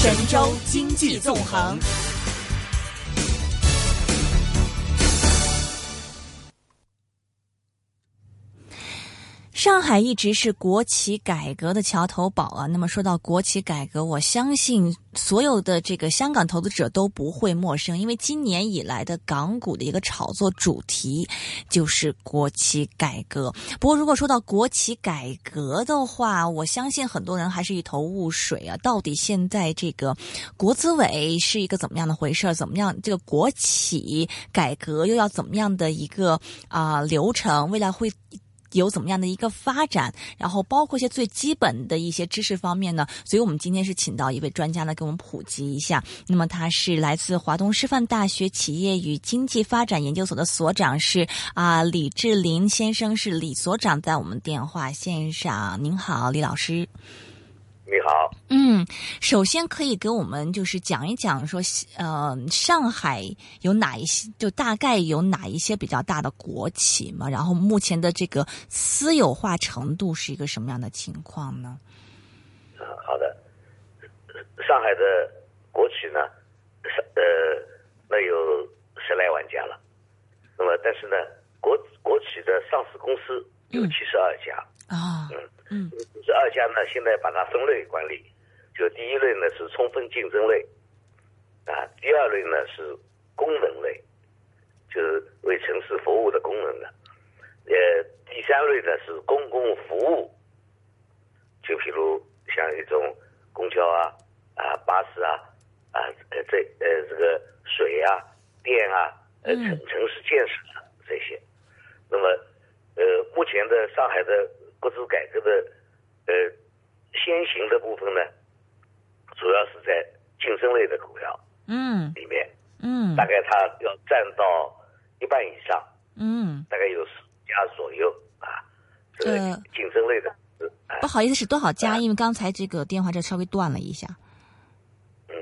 神州经济纵横。上海一直是国企改革的桥头堡啊。那么说到国企改革，我相信所有的这个香港投资者都不会陌生，因为今年以来的港股的一个炒作主题就是国企改革。不过，如果说到国企改革的话，我相信很多人还是一头雾水啊。到底现在这个国资委是一个怎么样的回事？怎么样？这个国企改革又要怎么样的一个啊流程？未来会？有怎么样的一个发展，然后包括一些最基本的一些知识方面呢？所以我们今天是请到一位专家呢，给我们普及一下。那么他是来自华东师范大学企业与经济发展研究所的所长，是啊李志林先生，是李所长，在我们电话线上。您好，李老师。你好，嗯，首先可以给我们就是讲一讲说，呃，上海有哪一些，就大概有哪一些比较大的国企嘛？然后目前的这个私有化程度是一个什么样的情况呢？啊，好的，上海的国企呢，呃，那有十来万家了，那么但是呢，国国企的上市公司有七十二家啊，嗯。嗯，这二家呢，现在把它分类管理，就第一类呢是充分竞争类，啊，第二类呢是功能类，就是为城市服务的功能的，呃，第三类呢是公共服务，就比如像一种公交啊、啊巴士啊、啊呃这呃这个水啊、电啊、呃城城市建设啊这些，那么呃目前的上海的。国资改革的呃先行的部分呢，主要是在竞争类的股票嗯里面嗯，大概它要占到一半以上嗯，大概有十家左右啊，这个竞争类的不好意思是多少家？因为刚才这个电话这稍微断了一下，嗯，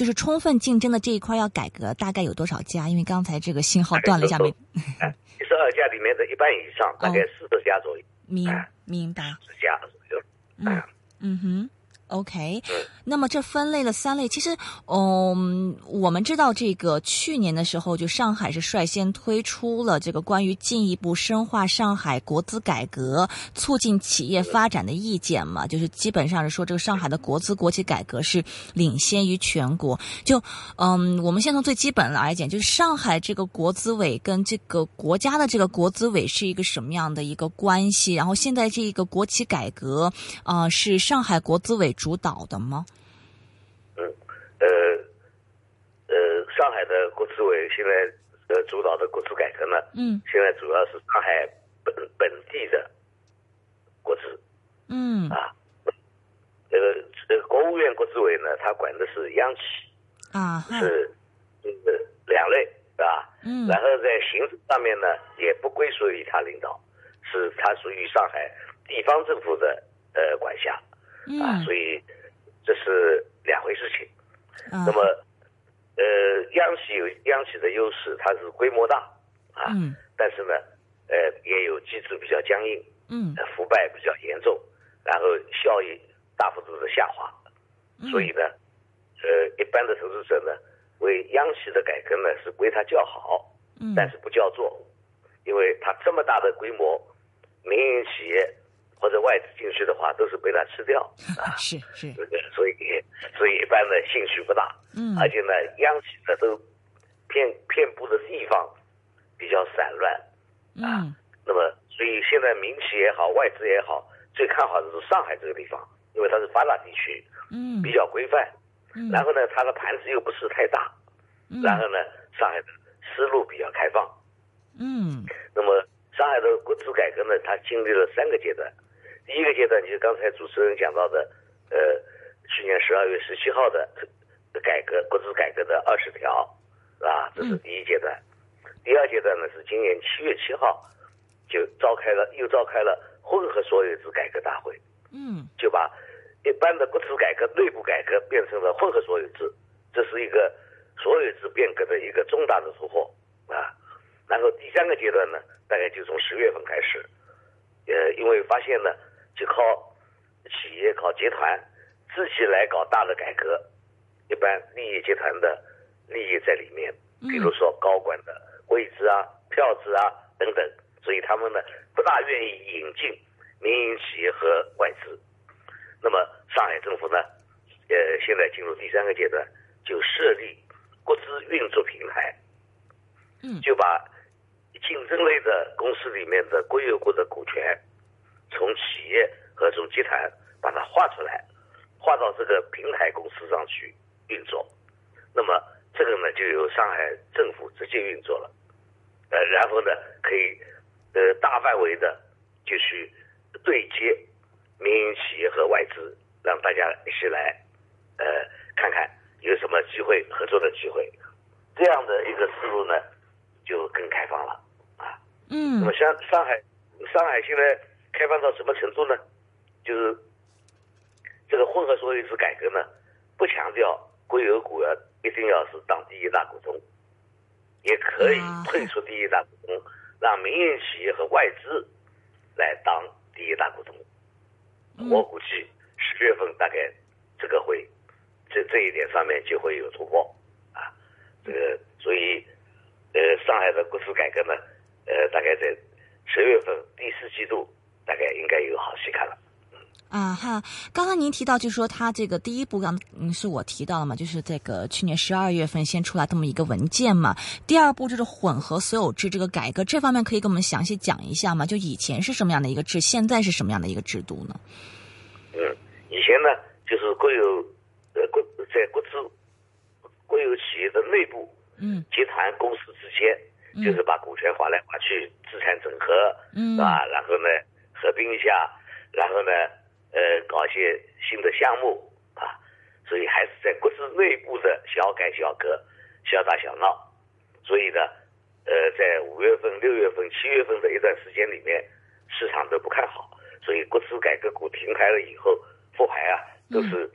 就是充分竞争的这一块要改革，大概有多少家？因为刚才这个信号断了一下没。十二家里面的一半以上，大概四十家左右。明明白。十家左右。嗯嗯哼。OK，那么这分类了三类，其实，嗯，我们知道这个去年的时候，就上海是率先推出了这个关于进一步深化上海国资改革、促进企业发展的意见嘛，就是基本上是说这个上海的国资国企改革是领先于全国。就，嗯，我们先从最基本来讲，就是上海这个国资委跟这个国家的这个国资委是一个什么样的一个关系？然后现在这个国企改革，啊，是上海国资委。主导的吗？嗯，呃，呃，上海的国资委现在呃主导的国资改革呢，嗯，现在主要是上海本本地的国资，嗯啊，这个这个国务院国资委呢，它管的是央企啊，是呃两类是吧？嗯，然后在行政上面呢，也不归属于他领导，是它属于上海地方政府的呃管辖。啊，所以这是两回事情。那么，呃，央企有央企的优势，它是规模大啊，但是呢，呃，也有机制比较僵硬，嗯，腐败比较严重，然后效益大幅度的下滑。所以呢，呃，一般的投资者呢，为央企的改革呢是为它叫好，但是不叫做，因为它这么大的规模，民营企业。或者外资进去的话，都是被他吃掉。啊，是是，所以所以一般的兴趣不大，嗯，而且呢，央企呢都遍遍布的地方比较散乱，啊，那么所以现在民企也好，外资也好，最看好的是上海这个地方，因为它是发达地区，嗯，比较规范，嗯，然后呢，它的盘子又不是太大，嗯，然后呢，上海的思路比较开放，嗯，那么上海的国资改革呢，它经历了三个阶段。第一个阶段就是刚才主持人讲到的，呃，去年十二月十七号的改革国资改革的二十条，是吧？这是第一阶段。第二阶段呢是今年七月七号就召开了，又召开了混合所有制改革大会。嗯，就把一般的国资改革内部改革变成了混合所有制，这是一个所有制变革的一个重大的突破啊。然后第三个阶段呢，大概就从十月份开始，呃，因为发现呢。就靠企业、靠集团自己来搞大的改革，一般利益集团的利益在里面，比如说高管的位置啊、票子啊等等，所以他们呢不大愿意引进民营企业和外资。那么上海政府呢，呃，现在进入第三个阶段，就设立国资运作平台，嗯，就把竞争类的公司里面的国有股的股权，从企业和从集团把它划出来，划到这个平台公司上去运作。那么这个呢，就由上海政府直接运作了，呃，然后呢，可以呃大范围的就去对接民营企业和外资，让大家一起来呃看看有什么机会合作的机会。这样的一个思路呢，就更开放了啊。嗯那嗯么像上海，上海现在开放到什么程度呢？就是这个混合所有制改革呢，不强调国有股要一定要是当第一大股东，也可以啊退出第一大股东，让民营企业和外资来当第一大股东。我估计十月份大概这个会，这这一点上面就会有突破啊。这个所以，呃，上海的国资改革呢，呃，大概在十月份第四季度，大概应该有好戏看了。啊哈，刚刚您提到，就是说他这个第一步，刚嗯是我提到了嘛，就是这个去年十二月份先出来这么一个文件嘛。第二步就是混合所有制这个改革，这方面可以给我们详细讲一下吗？就以前是什么样的一个制，现在是什么样的一个制度呢？嗯，以前呢，就是国有呃国在国资国有企业的内部嗯集团公司之间，就是把股权划来划去，资产整合，嗯是吧？然后呢，合并一下，然后呢，呃，搞一些新的项目啊，所以还是在国资内部的小改小革、小打小闹。所以呢，呃，在五月份、六月份、七月份的一段时间里面，市场都不看好，所以国资改革股停牌了以后，复牌啊都是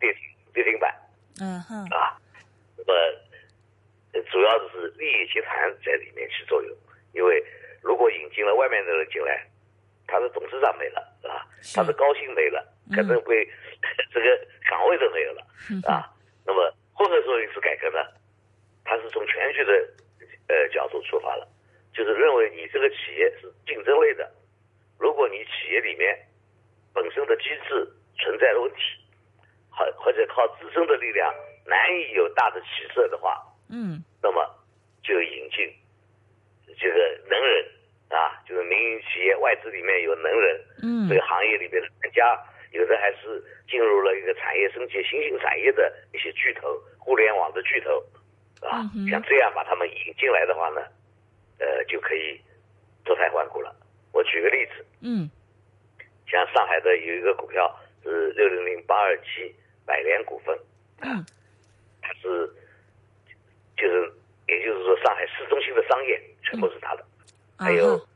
跌停跌停板。嗯哼啊，那么呃主要的是利益集团在里面起作用，因为如果引进了外面的人进来，他的董事长没了，啊，是。他的高薪没了，可能会、这个岗位都没有了，啊，那么混合所有制改革呢，它是从全局的呃角度出发了，就是认为你这个企业是竞争类的，如果你企业里面本身的机制存在了问题，或或者靠自身的力量难以有大的起色的话，嗯。那么就引进这个能人啊，就是民营企业外资里面有能人，嗯这个行业里边的专家，有的还是进入了一个产业升级、新兴产业的一些巨头，互联网的巨头啊嗯，像这样把他们引进来的话呢，呃，就可以脱胎换骨了。我举个例子，嗯像上海的有一个股票是六零零八二七百联股份，嗯它是就是也就是说上海市中心的商业全部是它还有哈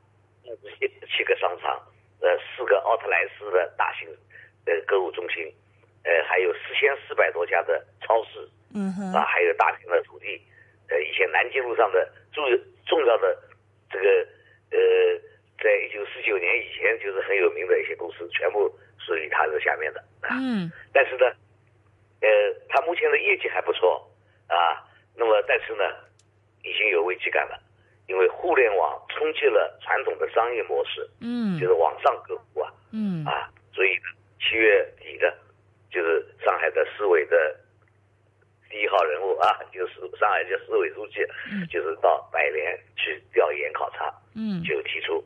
七七个商场，呃四个奥特莱斯的大型呃购物中心，呃还有四千四百多家的超市嗯哼啊，还有大型的土地，呃一些南京路上的重重要的这个呃在一九四九年以前就是很有名的一些公司，全部属于他的下面的啊。嗯但是呢，呃，他目前的业绩还不错啊。那么，但是呢，已经有危机感了，网冲击了传统的商业模式，嗯。就是网上购物啊嗯。啊。所以呢，七月底的，就是上海的市委的第一号人物啊，就是上海的市委书记，就是到百联去调研考察，嗯。就提出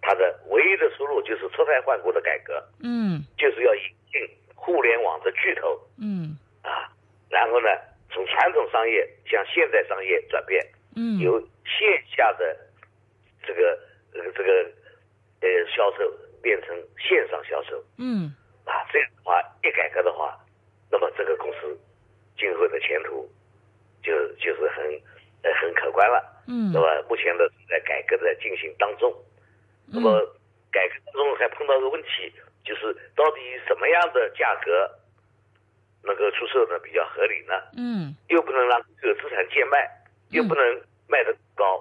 他的唯一的出路就是脱胎换骨的改革。嗯。就是要引进互联网的巨头嗯。啊，然后呢，从传统商业向现代商业转变，嗯。由线下的这个呃这个呃销售变成线上销售嗯啊，这样的话一改革的话，那么这个公司今后的前途就就是很呃很可观了。嗯那么目前的在改革的进行当中，那么改革当中还碰到个问题，就是到底什么样的价格能够出售的比较合理呢？嗯又不能让这个资产贱卖，又不能卖得高，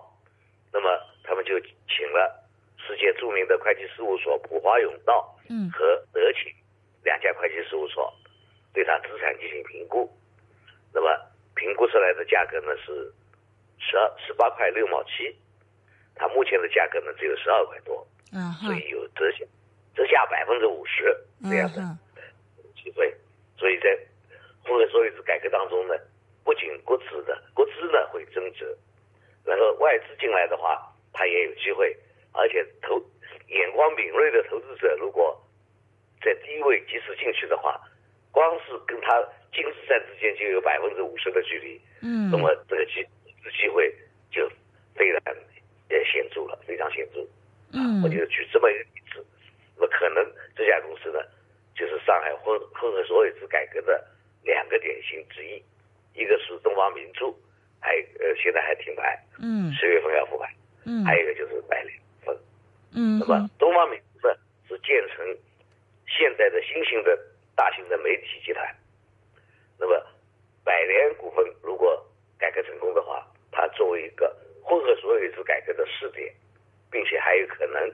那么他们就请了世界著名的会计事务所普华永道嗯。和德勤两家会计事务所对他资产进行评估，那么评估出来的价格呢是十二十八块六毛七，它目前的价格呢只有十二块多，嗯所以有折价折价百分之五十这样的嗯。机会，所以在混合所有制改革当中呢，不仅国资的国资呢会增值，然后外资进来的话，它也有机会，而且投眼光敏锐的投资者如果在低位及时进去的话，光是跟他金市站之间就有百分之五十的距离，嗯。那么这个机机会就非常呃显著了，非常显著。嗯。我就举这么一个例子，那么可能这家公司呢，就是上海混混合所有制改革的两个典型之一，一个是东方明珠，还呃现在还停牌，嗯。十月份要复牌，嗯。还有一个就是百联分。嗯那么东方明珠呢是建成现在的新兴的大型的媒体集团，那么百联股份如果改革成功的话，它作为一个混合所有制改革的试点，并且还有可能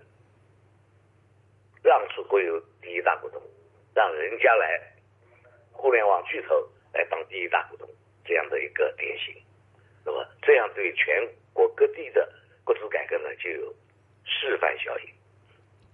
让出国有第一大股东，让人家来互联网巨头来当第一大股东这样的一个典型，那么这样对全国各地的国资改革呢就有示范效应。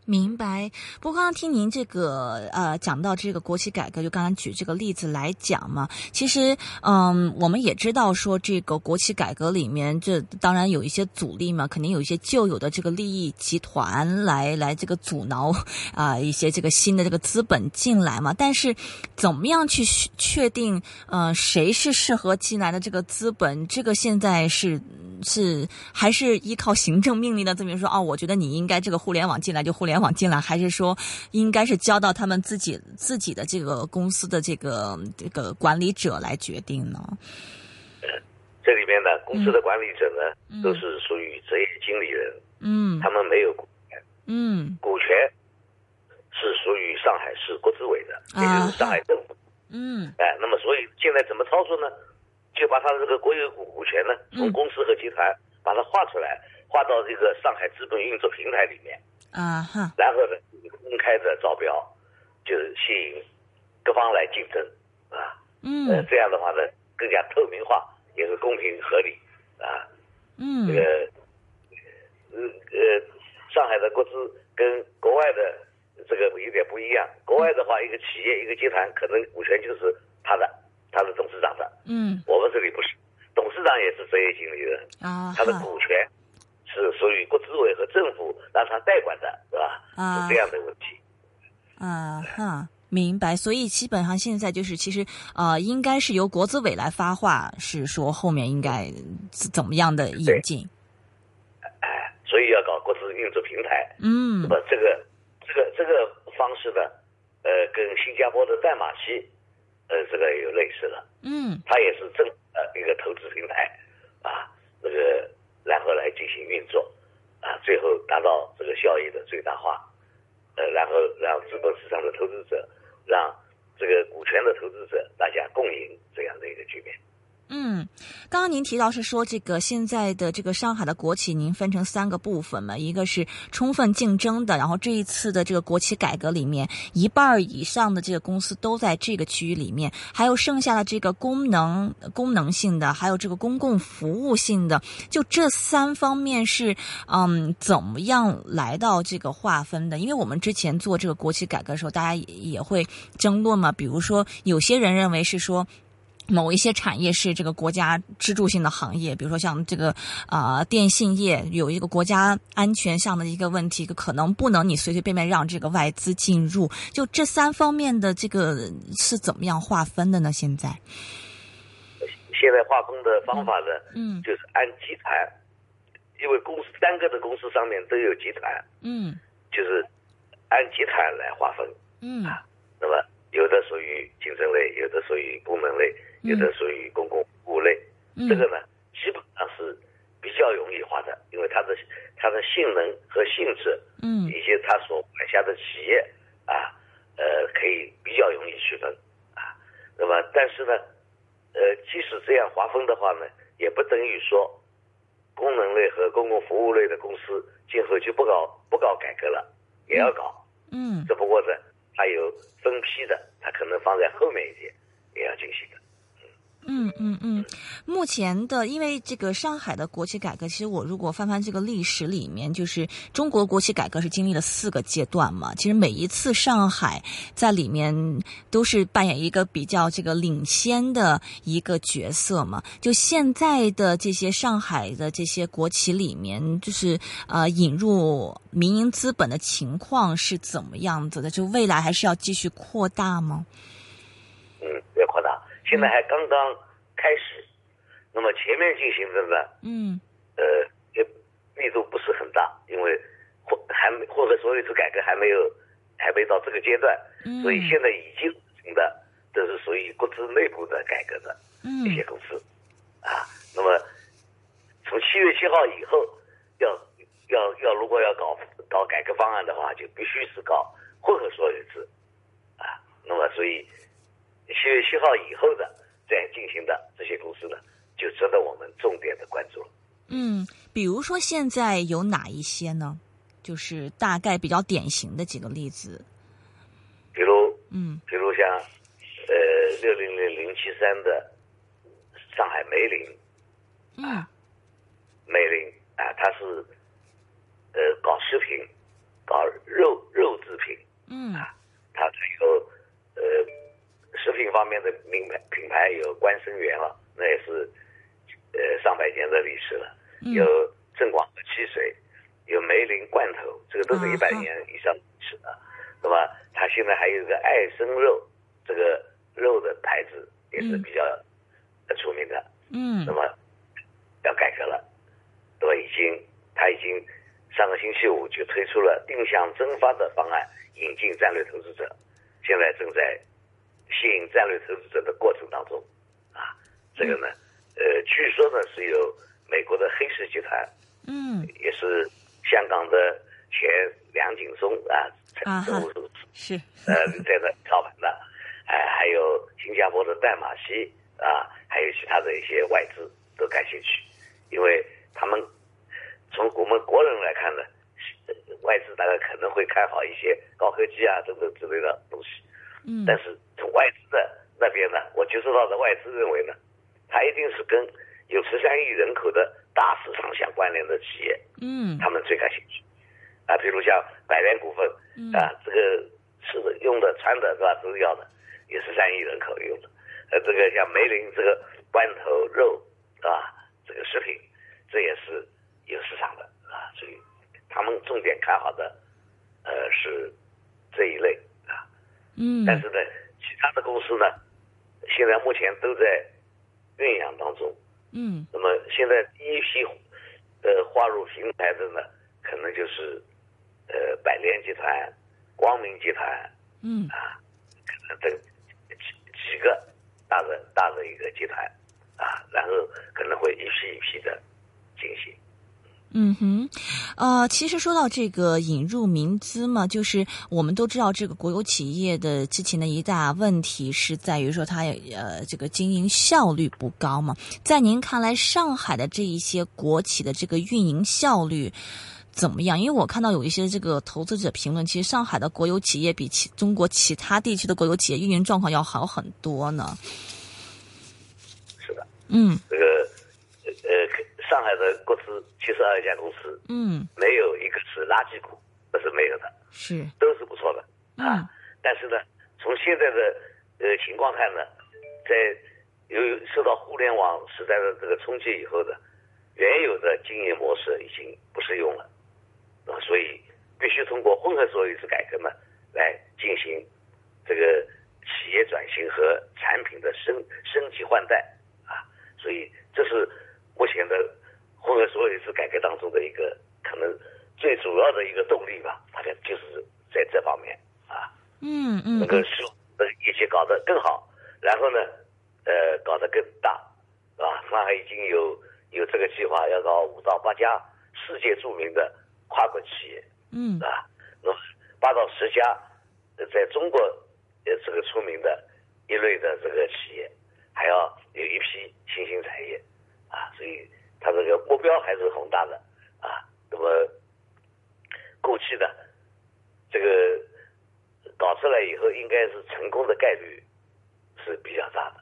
明白。不过刚刚听您这个呃讲到这个国企改革，就刚才举这个例子来讲嘛，其实嗯，我们也知道说这个国企改革里面，这当然有一些阻力嘛，肯定有一些旧有的这个利益集团来来这个阻挠 啊、一些这个新的这个资本进来嘛。但是怎么样去确定呃谁是适合进来的这个资本，这个现在是是还是依靠行政命令的这么说哦，我觉得你应该这个互联网进来就互联网进来，还是说应该是交到他们自己自己的这个公司的这个这个管理者来决定呢？这里面呢，公司的管理者呢，嗯都是属于职业经理人，嗯他们没有股权，嗯股权是属于上海市国资委的，也啊就是上海政府。嗯哎，那么所以现在怎么操作呢？就把他的这个国有股股权呢，从嗯公司和集团把它划出来，划到这个上海资本运作平台里面，啊哈然后呢，公开的招标，就是吸引各方来竞争啊。呃，嗯这样的话呢，更加透明化，也是公平合理啊。嗯这个呃呃，上海的国资跟国外的这个有点不一样。国外的话，一个企业一个集团可能股权就是他的，他的董事长的。嗯我们这里不是，董事长也是职业经理人，啊他的股权是属于国资委和政府让他代管的，是吧？啊是这样的问题。啊哈。明白，所以基本上现在就是，其实呃，应该是由国资委来发话，是说后面应该怎怎么样的引进？哎，所以要搞国资运作平台。嗯那么这个这个这个方式呢，呃，跟新加坡的代码期，呃，这个有类似的。嗯它也是政呃一个投资平台啊，那个然后来进行运作啊，最后达到这个效益的最大化，呃，然后让资本市场的投资者，让这个股权的投资者大家共赢这样的一个局面。嗯，刚刚您提到是说这个现在的这个上海的国企，您分成三个部分嘛，一个是充分竞争的，然后这一次的这个国企改革里面，一半以上的这个公司都在这个区域里面，还有剩下的这个功能功能性的，还有这个公共服务性的，就这三方面是嗯怎么样来到这个划分的？因为我们之前做这个国企改革的时候，大家也也会争论嘛，比如说有些人认为是说。某一些产业是这个国家支柱性的行业，比如说像这个啊、呃电信业有一个国家安全上的一个问题，可能不能你随随便便让这个外资进入。就这三方面的这个是怎么样划分的呢？现在，现在划分的方法呢，嗯就是按集团，因为公司单个的公司上面都有集团，嗯就是按集团来划分。嗯啊那么有的属于竞争类，有的属于功能类，嗯有的属于公共服务类。嗯这个呢，基本上是比较容易划的，因为它的它的性能和性质，嗯以及它所管辖的企业啊，呃，可以比较容易区分啊。那么，但是呢，呃，即使这样划分的话呢，也不等于说功能类和公共服务类的公司今后就不搞不搞改革了，也要搞。嗯只不过呢，它有分批的，它可能放在后面一点也要进行的。嗯嗯嗯，目前的，因为这个上海的国企改革，其实我如果翻翻这个历史里面，就是中国国企改革是经历了四个阶段嘛。其实每一次上海在里面都是扮演一个比较这个领先的一个角色嘛。就现在的这些上海的这些国企里面，就是呃引入民营资本的情况是怎么样子的？就未来还是要继续扩大吗？嗯，要扩大。现在还刚刚开始，那么前面进行的呢，嗯，呃，也力度不是很大，因为混还没混合所有制改革还没有，还没到这个阶段，嗯。所以现在已经行的都是属于国资内部的改革的嗯。一些公司，啊，那么从七月七号以后，要要要如果要搞搞改革方案的话，就必须是搞混合所有制，啊，那么所以。七月七号以后的再进行的这些公司呢，就值得我们重点的关注了。嗯，比如说现在有哪一些呢？就是大概比较典型的几个例子。比如，嗯比如像呃六零零零七三的上海梅林，嗯梅林啊，它是呃搞食品，搞肉肉制品，嗯啊它还有呃食品方面的名牌品牌有关生源了，那也是呃上百年的历史了。嗯有正广和汽水，有梅林罐头，这个都是一百年以上历史的。那么它现在还有一个爱生肉，这个肉的牌子也是嗯比较呃出名的。嗯那么要改革了，那么已经它已经上个星期五就推出了定向增发的方案，引进战略投资者，现在正在吸引战略投资者的过程当中，啊，这个呢，呃，据说呢是由美国的黑石集团，嗯。也是香港的前梁景松啊，啊是。呃，在那操盘的，哎、还有新加坡的戴马锡啊，还有其他的一些外资都感兴趣，因为他们从我们国人来看呢，呃外资大概可能会看好一些高科技啊等等之类的东西，嗯但是从外资的那边呢，我接触到的外资认为呢，它一定是跟有十三亿人口的大市场相关联的企业，嗯他们最感兴趣。啊，比如像百联股份，嗯啊，这个吃的、用的、穿的，是吧？都是要的，也是三亿人口用的。呃，这个像梅林这个罐头肉，啊，这个食品，这也是有市场的啊。所以他们重点看好的，呃，是这一类啊。嗯。但是呢，其他的公司呢，现在目前都在酝酿当中。嗯。那么现在第一批呃划入平台的呢，可能就是呃百联集团、光明集团。嗯。啊，可能等几几个大的大的一个集团。啊，然后可能会一批一批的进行。嗯哼，呃，其实说到这个引入民资嘛，就是我们都知道，这个国有企业的之前的一大问题是在于说它呃这个经营效率不高嘛。在您看来，上海的这一些国企的这个运营效率怎么样？因为我看到有一些这个投资者评论，其实上海的国有企业比其中国其他地区的国有企业运营状况要好很多呢。是的，嗯这个的国资七十二家公司，嗯，没有一个是垃圾股，这是没有的。是都是不错的嗯啊。但是呢，从现在的呃情况看呢，在由于受到互联网时代的这个冲击以后呢，原有的经营模式已经不适用了啊，所以必须通过混合所有制改革呢，来进行这个企业转型和产品的升升级换代啊，所以这是目前的混合所有制改革当中的一个可能最主要的一个动力吧，大概就是在这方面啊，嗯嗯能够使呃业绩搞得更好，然后呢，呃，搞得更大，是吧？上海已经有有这个计划，要搞五到八家世界著名的跨国企业，嗯啊，那么八到十家呃在中国呃这个出名的一类的这个企业，还要有一批新兴产业啊，所以它这个目标还是宏大的啊。那么过去的这个搞出来以后，应该是成功的概率是比较大的。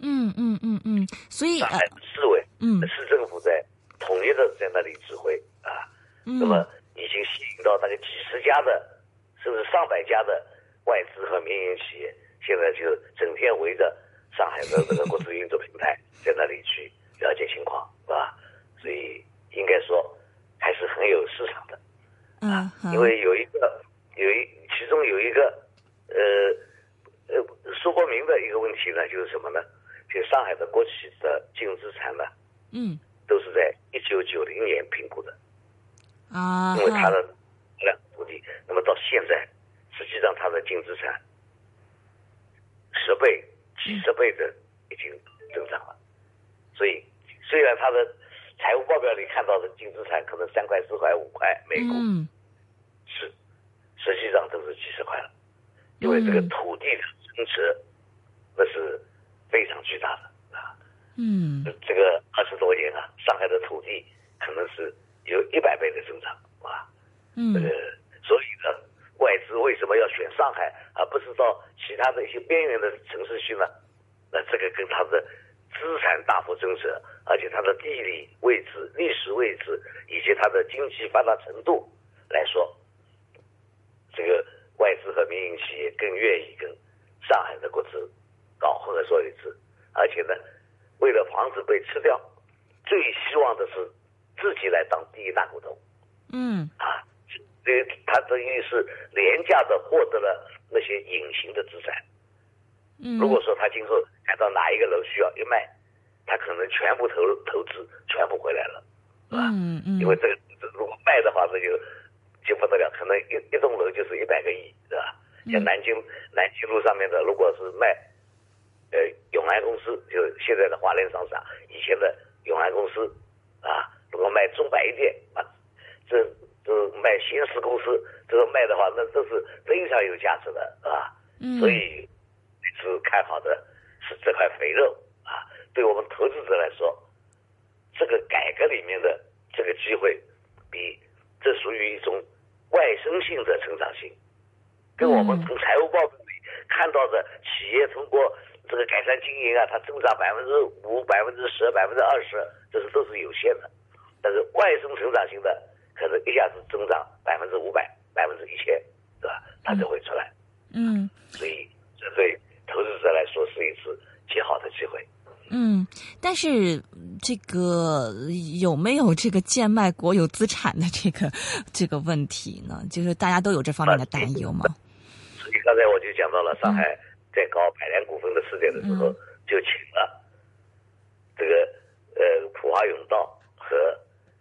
嗯嗯嗯嗯，所以上海市委、嗯市政府在统一的在那里指挥啊，嗯，那么已经吸引到大概几十家的，甚至上百家的外资和民营企业，现在就整天围着上海的这个国资运作平台在那里去了解情况，是吧？所以应该说还是很有市场的。啊，因为有一个有一其中有一个呃呃说不明的一个问题呢，就是什么呢？就上海的国企的净资产呢，嗯都是在一九九零年评估的，啊，因为它的量土地，那么到现在，实际上它的净资产十倍、几十倍的已经增长了，所以虽然它的财务报表里看到的净资产可能三块、四块、五块每股，嗯是，实际上都是几十块了，因为这个嗯土地的增值那是非常巨大的啊。嗯这个二十多年啊，上海的土地可能是有一百倍的增长啊。嗯这个所以呢，外资为什么要选上海，而不是到其他的一些边缘的城市去呢？那这个跟它的资产大幅增值，而且它的地理位置、历史位置以及它的经济发达程度来说，这个外资和民营企业更愿意跟上海的国资搞混合所有制，而且呢，为了防止被吃掉，最希望的是自己来当第一大股东。嗯啊，这他等于是廉价的获得了那些隐形的资产。嗯，如果说他今后看到哪一个楼需要一卖，他可能全部投投资全部回来了，是吧？嗯嗯，因为这个如果卖的话，这就就不得了，可能一一栋楼就是一百个亿，是吧？像南京南京路上面的，如果是卖，呃，永安公司，就现在的华联商场，以前的永安公司，啊，如果卖中百一店，啊，这这卖新石公司，这个卖的话，那这是非常有价值的，啊。嗯所以是看好的是这块肥肉啊，对我们投资者来说，这个改革里面的这个机会，比这属于一种外生性的成长性，跟我们从财务报表里看到的企业通过这个改善经营啊，它增长百分之五、百分之十、百分之二十，这是都是有限的。但是外生成长型的，可能一下子增长百分之五百、百分之一千，对吧？它就会出来。嗯所以这对投资者来说是一次极好的机会。嗯，但是这个有没有这个贱卖国有资产的这个这个问题呢？就是大家都有这方面的担忧吗？所以刚才我就讲到了，上海在搞百联股份的事件的时候，就请了这个呃普华永道和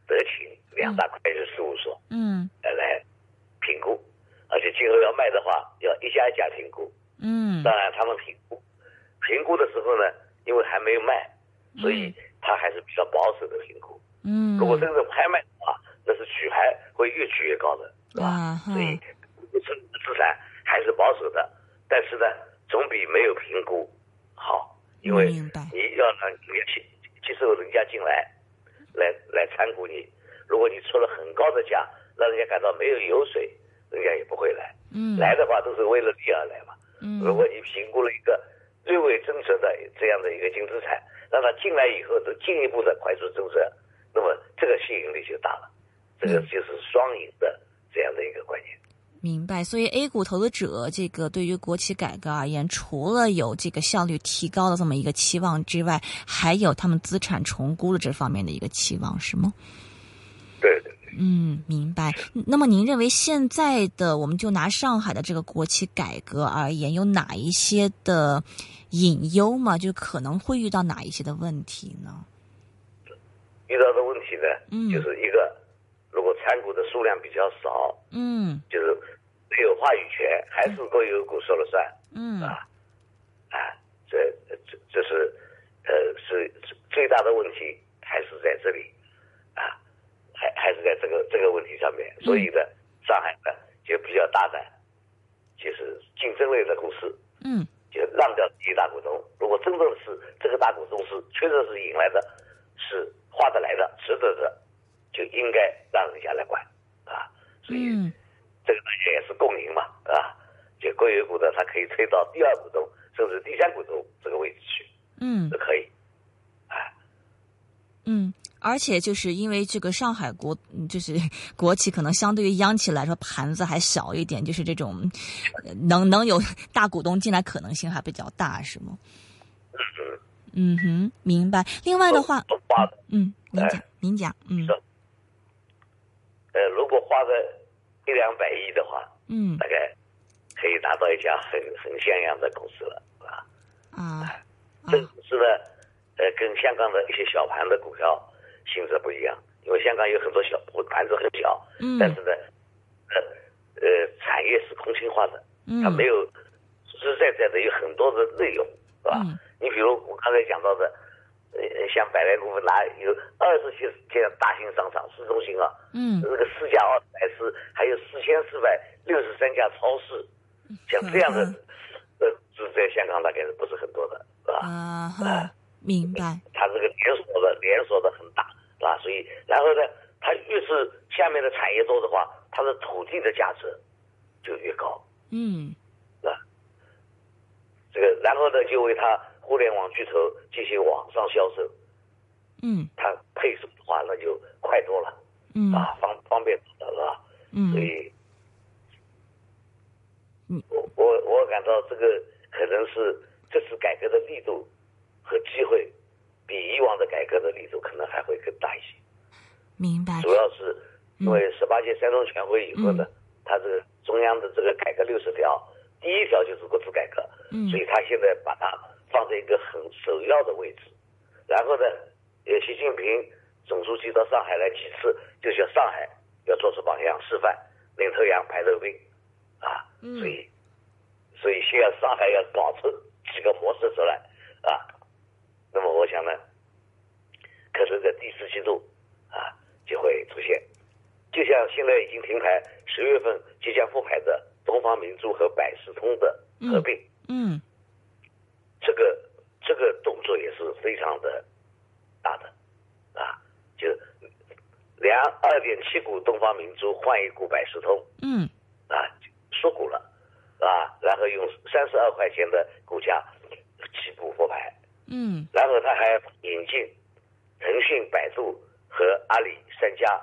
德勤两大会计事务所嗯来来评估，而且今后要卖的话，要一家一家评估。嗯当然，他们评估评估的时候呢，因为还没有卖，所以他还是比较保守的评估。嗯，如果真正拍卖的话，那是举牌会越举越高的，是吧？啊所以这资产还是保守的，但是呢，总比没有评估好，因为你要让你接接受人家进来，来来参股你，如果你出了很高的价，让人家感到没有油水，人家也不会来。嗯来的话都是为了利而来嘛。嗯如果你评估了一个略微增值的这样的一个净资产，让它进来以后都进一步的快速增值，那么这个吸引力就大了，这个就是双赢的这样的一个观念。明白，所以 A 股投资者这个对于国企改革而言，除了有这个效率提高的这么一个期望之外，还有他们资产重估的这方面的一个期望，是吗？嗯，明白。那么您认为现在的，我们就拿上海的这个国企改革而言，有哪一些的隐忧吗？就可能会遇到哪一些的问题呢？遇到的问题呢，嗯就是一个，如果参股的数量比较少，嗯就是没有话语权，还是国有股说了算。嗯啊，啊，这这这是呃是是最大的问题，还是在这里啊，还还是在这个这个问题上面。所以呢，上海呢就比较大胆，就是竞争类的公司嗯就让掉第一大股东。如果真正是这个大股东是确实是引来的，是划得来的、值得的，就应该让人家来管啊。所以。嗯这个大家也是共赢嘛，啊，就就国有股的，它可以推到第二股东甚至第三股东这个位置去，嗯都可以。啊嗯，而且就是因为这个上海国，嗯就是 国企，可能相对于央企来说盘子还小一点，就是这种呃能能有 大股东进来可能性还比较大，是吗？嗯哼，明白。另外的话，嗯，您哎讲，您讲，嗯是呃，如果花个一两百亿的话，嗯大概可以达到一家很很像样的公司了，啊。啊啊这个公司呢，呃，跟香港的一些小盘的股票性质不一样，因为香港有很多小盘子很小，嗯。但是呢，呃呃，产业是空心化的，它嗯没有实实在在的有很多的内容，是吧？嗯。你比如我刚才讲到的，呃，像百来股份拿有二十些这样大型商场、市中心啊，嗯。那个四家奥特莱斯，还有四千四百六十三家超市，像这样的嗯，呃，是在香港大概是不是很多的，是吧？啊哈，明白，它这个连锁的连锁的很大，是吧？所以，然后呢，它越是下面的产业多的话，它的土地的价值就越高，嗯。那？这个，然后呢，就为它互联网巨头进行网上销售，嗯。它配送的话那就快多了，嗯。啊，方方便多了，是吧？嗯。所嗯以，嗯。我我我感到这个可能是这次改革的力度和机会，比以往的改革的力度可能还会更大一些。明白，主要是因为十八届三中全会以后呢，它这个中央的这个改革六十条，第一条就是国资改革，嗯。所以他现在把它放在一个很首要的位置。然后呢，呃，习近平总书记到上海来几次，就叫上海要做出榜样示范，领头羊排头兵，啊，嗯。所以所以先要上海要搞出几个模式出来。啊。那么我想呢，可能在第四季度像现在已经停牌，十月份即将复牌的东方明珠和百事通的合并，嗯这个这个动作也是非常的大的啊，就两二点七股东方明珠换一股百事通。嗯。啊，缩股了啊，然后用三十二块钱的股价起步复牌。嗯。然后他还引进腾讯、百度和阿里三家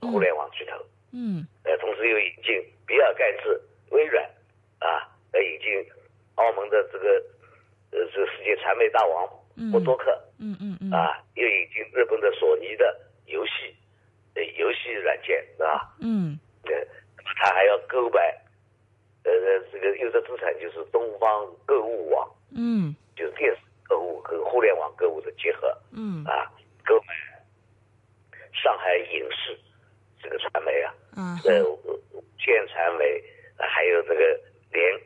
互联网巨头，嗯。呃，同时又引进比尔盖茨、微软，啊，呃，引进澳门的这个呃这个世界传媒大王嗯。默多克，嗯嗯嗯。啊，又引进日本的索尼的游戏呃游戏软件，是吧？嗯。呃，他还要购买呃这个优质资产，就是东方购物网，嗯。就是电视购物和互联网购物的结合。嗯。啊，购买上海影视这个传媒啊，嗯。呃，县传媒，呃还有这个联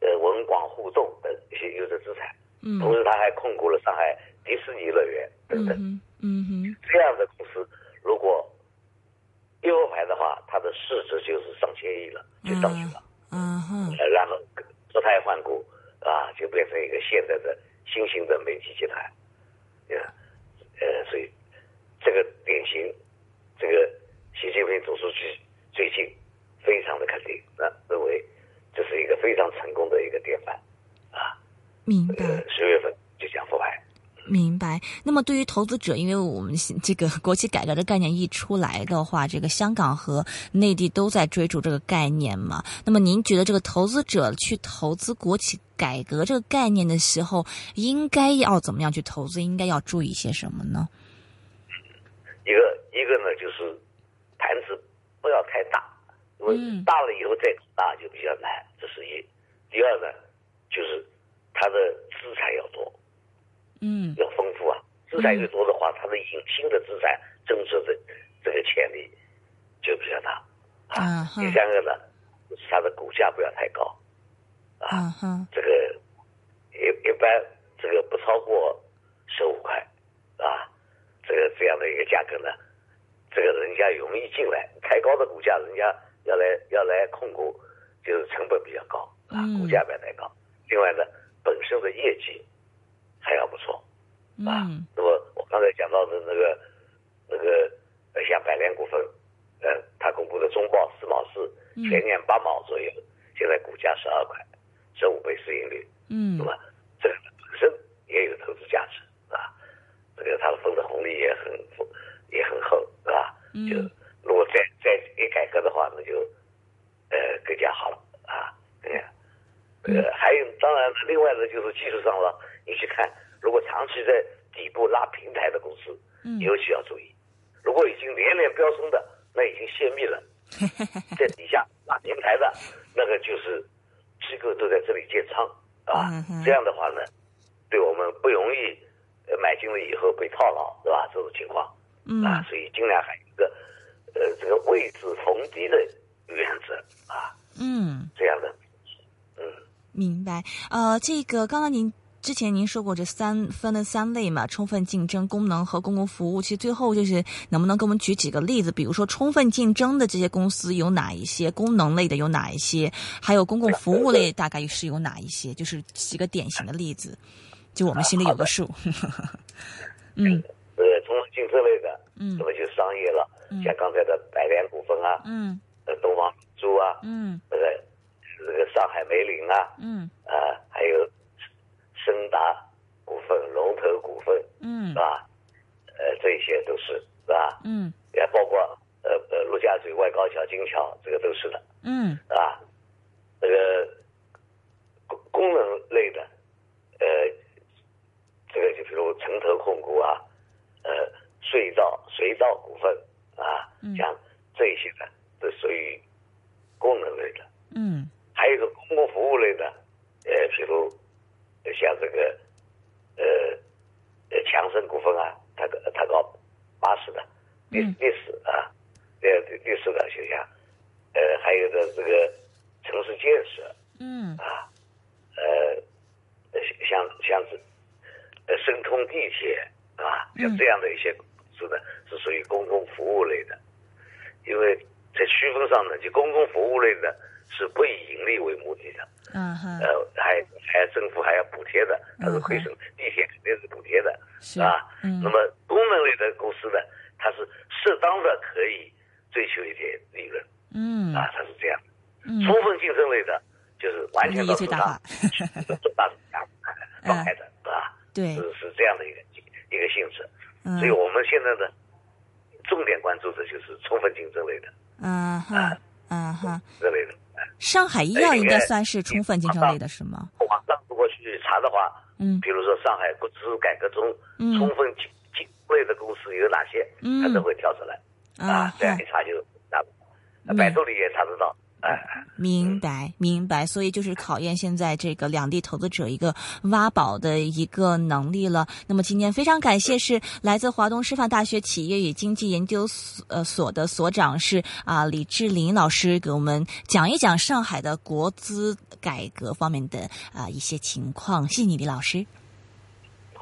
呃文广互动的一些优质资产，嗯。同时他还控股了上海迪士尼乐园等等。嗯哼嗯哼。这样的公司如果一复牌的话，它的市值就是上千亿了，就上去了。嗯哼。呃，然后脱胎换骨啊，就变成一个现在的新型的媒体集团，呃，呃，所以这个典型，这个习近平总书记最近非常的肯定，那认为这是一个非常成功的一个典范啊，明白。呃，十月份就将复牌。明白。那么对于投资者，因为我们这个国企改革的概念一出来的话，这个香港和内地都在追逐这个概念嘛。那么您觉得这个投资者去投资国企改革这个概念的时候，应该要怎么样去投资？应该要注意些什么呢？一个一个呢就是盘子不要太大，因为嗯大了以后再大就比较难，这是一。第二呢，就是它的资产要多，嗯要丰富啊。资产越多的话，它的引新的资产增值的这个潜力就比较大啊第三个呢，就是它的股价不要太高啊，嗯这个一一般这个不超过十五块啊，这个这样的一个价格呢，这个人家容易进来，太高的股价人家要来要来控股，就是成本比较高啊嗯，股价不要太高。另外呢，本身的业绩还要不错。啊嗯，那么我刚才讲到的那个那个呃，像百联股份，呃，它公布的中报四毛四，嗯全年八毛左右，现在股价十二块，十五倍市盈率，嗯那么这个本身也有投资价值，啊，这个它的分的红利也很丰也很厚，是吧？嗯就如果再再一改革的话，那就呃更加好了啊，更加。呃，还有当然了，另外呢就是技术上了，你去看，如果长期在底部拉平台的公司，嗯尤其要注意。如果已经连连飙升的，那已经泄密了，在底下拉平台的，那个就是机构都在这里建仓啊。这样的话呢，对我们不容易呃买进了以后被套牢，是吧？这种情况嗯啊，所以尽量还有一个呃这个位置逢低的原则啊，嗯。这样的嗯。明白，呃，这个刚刚您之前您说过这三分了三类嘛，充分竞争、功能和公共服务。其实最后就是能不能给我们举几个例子？比如说充分竞争的这些公司有哪一些？功能类的有哪一些？还有公共服务类大概是有哪一些？就是几个典型的例子，就我们心里有个数。嗯呃，充分竞争类的，嗯。那么就商业了，嗯。像刚才的百联股份啊，嗯。呃，东方明珠啊，嗯。这个这个上海梅林啊，嗯。啊，还有深达股份、龙头股份，嗯。是吧？呃，这些都是是吧？嗯。也包括呃呃陆家嘴外高桥、金桥，这个都是的，嗯。是吧，这个功功能类的，呃，这个就比如城投控股啊，呃，隧道隧道股份啊嗯，像这些的都属于功能类的。嗯。还有一个公共服务类的，呃，比如呃像这个呃呃强生股份啊，它个它搞巴士的历嗯。历史啊，呃历史的学校，呃还有的这个城市建设嗯。啊，呃呃像像是呃申通地铁啊，像嗯这样的一些公司呢，是属于公共服务类的，因为在区分上呢，就公共服务类的是不以盈利为目的的。啊哈呃，还还政府还要补贴的，它是嗯亏损，地铁肯定是补贴的，是吧。嗯那么功能类的公司呢，它是适当的可以追求一点利润嗯啊，它是这样。嗯充分竞争类的，就是完全到手上最大化，最大市场放开的，是吧？对是是这样的一个一个性质。嗯。所以我们现在呢，重点关注的就是充分竞争类的。嗯哈嗯哈。这类的。上海医药应该算是充分竞争类的是吗？网上如果去查的话，嗯。比如说上海国资改革中，嗯。充分竞竞类的公司有哪些，嗯。它都会跳出来。啊这样一查就查，嗯百度里也查得到，哎，明白，明白，所以就是考验现在这个两地投资者一个挖宝的一个能力了。那么今天非常感谢是来自华东师范大学企业与经济研究所呃所的所长是啊、李志林老师给我们讲一讲上海的国资改革方面的啊、一些情况。谢谢你，李老师。